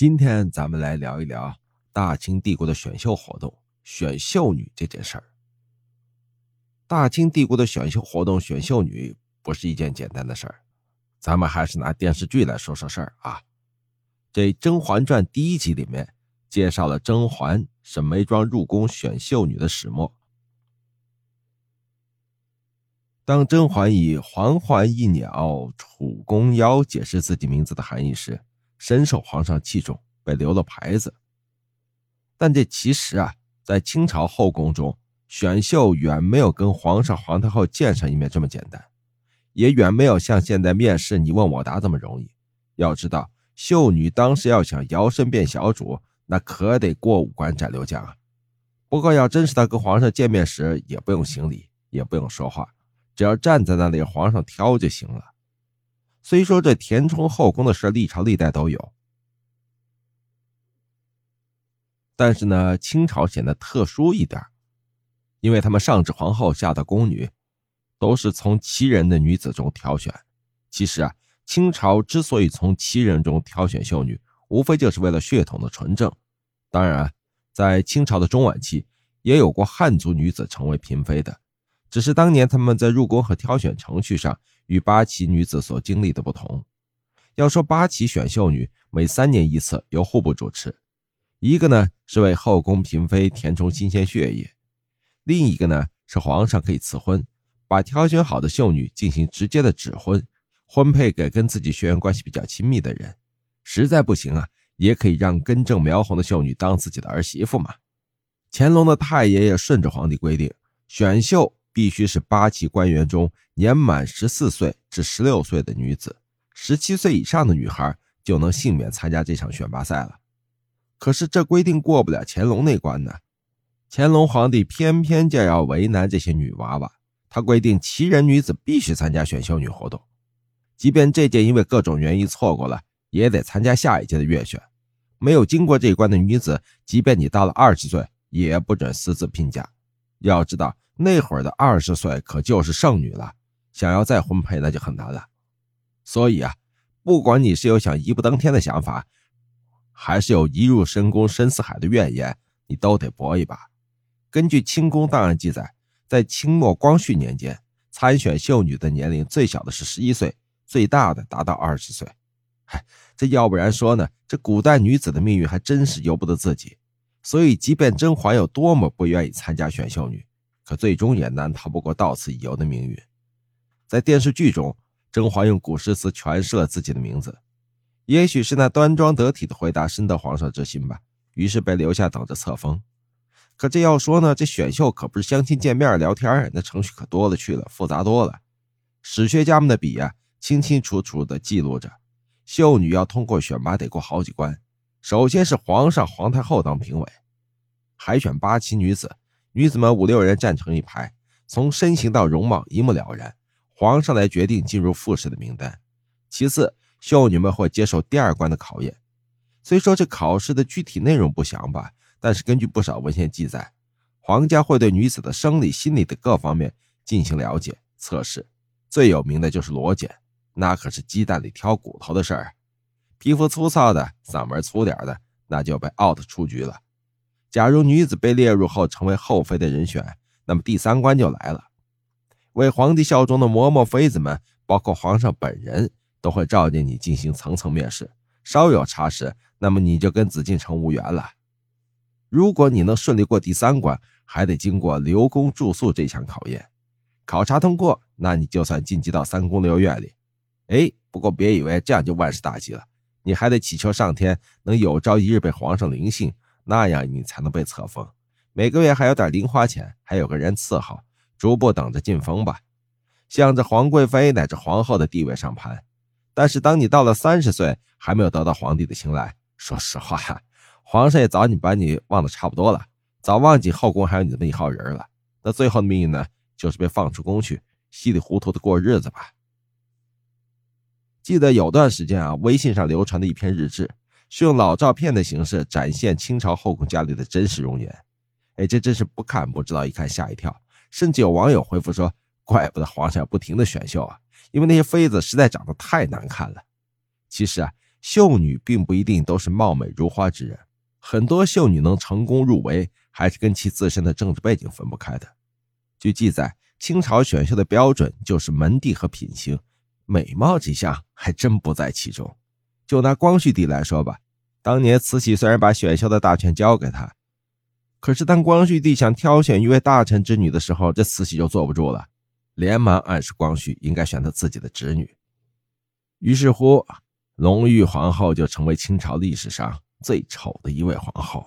今天咱们来聊一聊大清帝国的选秀活动——选秀女这件事儿。大清帝国的选秀活动，选秀女不是一件简单的事儿。咱们还是拿电视剧来说说事儿啊。这《甄嬛传》第一集里面介绍了甄嬛、沈眉庄入宫选秀女的始末。当甄嬛以“嬛嬛一鸟，楚宫腰”解释自己名字的含义时，深受皇上器重，被留了牌子。但这其实啊，在清朝后宫中，选秀远没有跟皇上、皇太后见上一面这么简单，也远没有像现在面试你问我答这么容易。要知道，秀女当时要想摇身变小主，那可得过五关斩六将啊。不过，要真是他跟皇上见面时，也不用行礼，也不用说话，只要站在那里，皇上挑就行了。虽说这填充后宫的事历朝历代都有，但是呢，清朝显得特殊一点，因为他们上至皇后，下到宫女，都是从旗人的女子中挑选。其实啊，清朝之所以从旗人中挑选秀女，无非就是为了血统的纯正。当然，在清朝的中晚期，也有过汉族女子成为嫔妃的，只是当年他们在入宫和挑选程序上。与八旗女子所经历的不同，要说八旗选秀女每三年一次，由户部主持，一个呢是为后宫嫔妃填充新鲜血液，另一个呢是皇上可以赐婚，把挑选好的秀女进行直接的指婚，婚配给跟自己血缘关系比较亲密的人，实在不行啊，也可以让根正苗红的秀女当自己的儿媳妇嘛。乾隆的太爷爷顺着皇帝规定，选秀。必须是八旗官员中年满十四岁至十六岁的女子，十七岁以上的女孩就能幸免参加这场选拔赛了。可是这规定过不了乾隆那关呢？乾隆皇帝偏偏就要为难这些女娃娃，他规定旗人女子必须参加选秀女活动，即便这届因为各种原因错过了，也得参加下一届的月选。没有经过这一关的女子，即便你到了二十岁，也不准私自聘嫁。要知道。那会儿的二十岁可就是剩女了，想要再婚配那就很难了。所以啊，不管你是有想一步登天的想法，还是有一入深宫深似海的怨言，你都得搏一把。根据清宫档案记载，在清末光绪年间，参选秀女的年龄最小的是十一岁，最大的达到二十岁。嗨，这要不然说呢，这古代女子的命运还真是由不得自己。所以，即便甄嬛有多么不愿意参加选秀女，可最终也难逃不过到此一游的命运。在电视剧中，甄嬛用古诗词诠释了自己的名字，也许是那端庄得体的回答深得皇上之心吧，于是被留下等着册封。可这要说呢，这选秀可不是相亲见面聊天，那程序可多了去了，复杂多了。史学家们的笔呀，清清楚楚地记录着，秀女要通过选拔得过好几关，首先是皇上、皇太后当评委，海选八旗女子。女子们五六人站成一排，从身形到容貌一目了然，皇上来决定进入复试的名单。其次，秀女们会接受第二关的考验。虽说这考试的具体内容不详吧，但是根据不少文献记载，皇家会对女子的生理、心理的各方面进行了解测试。最有名的就是裸检，那可是鸡蛋里挑骨头的事儿。皮肤粗糙的、嗓门粗点的，那就被 out 出局了。假如女子被列入后成为后妃的人选，那么第三关就来了。为皇帝效忠的嬷嬷妃子们，包括皇上本人，都会召见你进行层层面试。稍有差池，那么你就跟紫禁城无缘了。如果你能顺利过第三关，还得经过留宫住宿这项考验。考察通过，那你就算晋级到三宫六院里。哎，不过别以为这样就万事大吉了，你还得祈求上天能有朝一日被皇上临幸。那样你才能被册封，每个月还有点零花钱，还有个人伺候，逐步等着晋封吧，向着皇贵妃乃至皇后的地位上攀。但是当你到了三十岁，还没有得到皇帝的青睐，说实话，皇上也早已把你忘得差不多了，早忘记后宫还有你这么一号人了。那最后的命运呢，就是被放出宫去，稀里糊涂的过日子吧。记得有段时间啊，微信上流传的一篇日志。是用老照片的形式展现清朝后宫佳丽的真实容颜，哎，这真是不看不知道，一看吓一跳。甚至有网友回复说：“怪不得皇上不停的选秀啊，因为那些妃子实在长得太难看了。”其实啊，秀女并不一定都是貌美如花之人，很多秀女能成功入围，还是跟其自身的政治背景分不开的。据记载，清朝选秀的标准就是门第和品行，美貌这项还真不在其中。就拿光绪帝来说吧，当年慈禧虽然把选秀的大权交给他，可是当光绪帝想挑选一位大臣之女的时候，这慈禧就坐不住了，连忙暗示光绪应该选他自己的侄女。于是乎。隆裕皇后就成为清朝历史上最丑的一位皇后。